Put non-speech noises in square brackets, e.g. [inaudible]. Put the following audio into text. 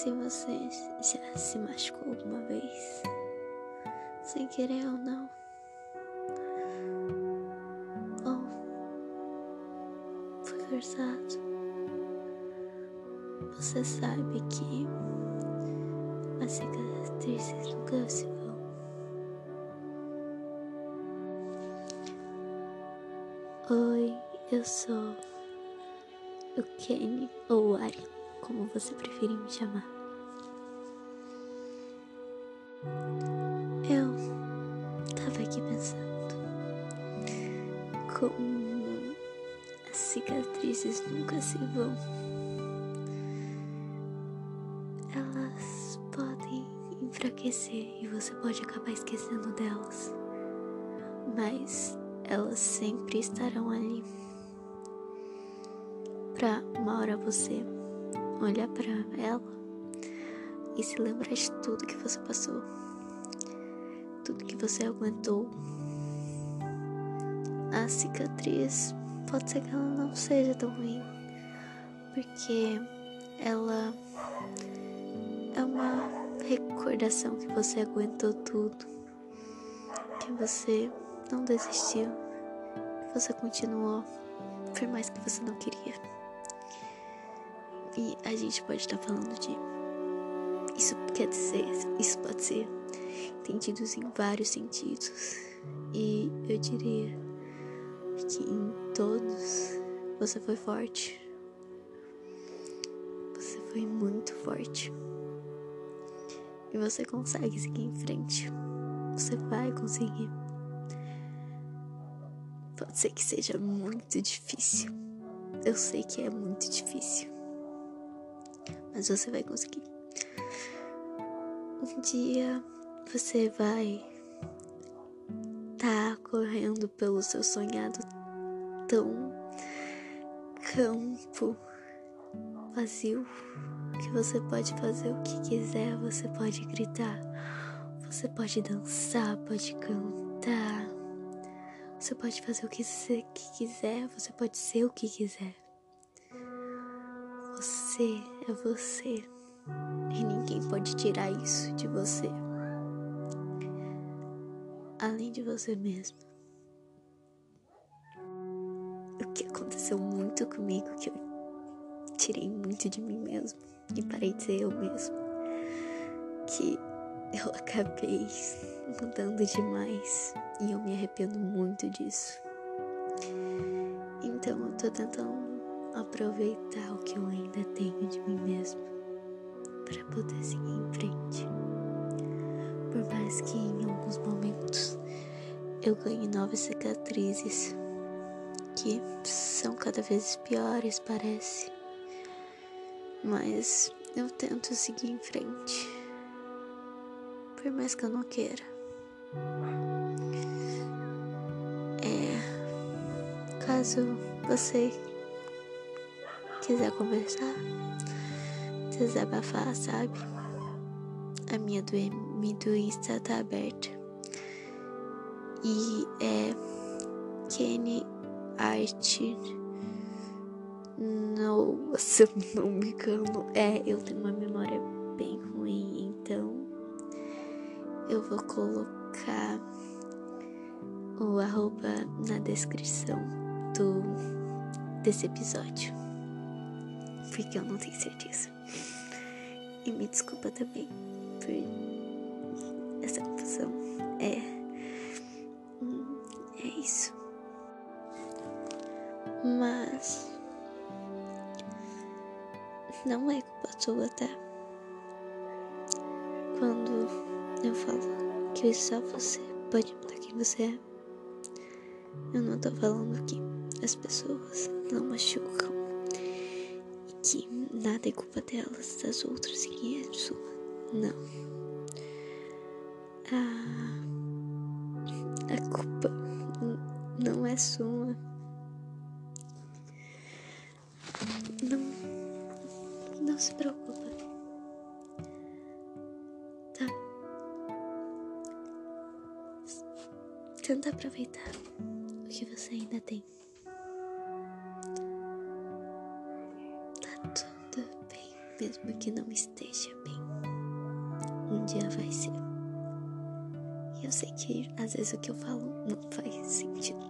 se você já se machucou alguma vez, sem querer ou não, ou foi forçado, você sabe que as cicatrizes nunca se vão. Oi, eu sou o Kenny ou o Ari, como você preferir me chamar. Eu tava aqui pensando como as cicatrizes nunca se vão. Elas podem enfraquecer e você pode acabar esquecendo delas, mas elas sempre estarão ali. Pra uma hora você olhar para ela e se lembrar de tudo que você passou, tudo que você aguentou. A cicatriz pode ser que ela não seja tão ruim, porque ela é uma recordação que você aguentou tudo, que você não desistiu, que você continuou, por mais que você não queria. E a gente pode estar falando de. Isso quer dizer, isso pode ser entendido em vários sentidos. E eu diria que em todos você foi forte. Você foi muito forte. E você consegue seguir em frente. Você vai conseguir. Pode ser que seja muito difícil. Eu sei que é muito difícil. Mas você vai conseguir. Um dia você vai tá correndo pelo seu sonhado tão campo vazio que você pode fazer o que quiser, você pode gritar, você pode dançar, pode cantar. Você pode fazer o que você quiser, você pode ser o que quiser. Você é você e ninguém pode tirar isso de você, além de você mesmo. O que aconteceu muito comigo que eu tirei muito de mim mesmo e parei de ser eu mesmo, que eu acabei mudando demais e eu me arrependo muito disso. Então eu tô tentando aproveitar o que eu ainda tenho de mim mesmo para poder seguir em frente. Por mais que em alguns momentos eu ganhe novas cicatrizes que são cada vez piores, parece. Mas eu tento seguir em frente por mais que eu não queira. É, caso você quiser conversar, desabafar, sabe? A minha do, do Insta tá aberta. E é Kenny Art. Nossa, [laughs] não me engano. É, eu tenho uma memória bem ruim, então eu vou colocar o arroba na descrição do desse episódio. Porque eu não tenho certeza. E me desculpa também por essa confusão. É. É isso. Mas. Não é culpa sua, tá? Quando eu falo que só você pode mudar quem você é. Eu não tô falando que as pessoas não machucam nada é culpa delas, das outras, e é sua. Não. A, a culpa não é sua. Não, não se preocupa. Tenta aproveitar o que você ainda tem. Tá tudo mesmo que não esteja bem. Um dia vai ser. E eu sei que às vezes o que eu falo não faz sentido.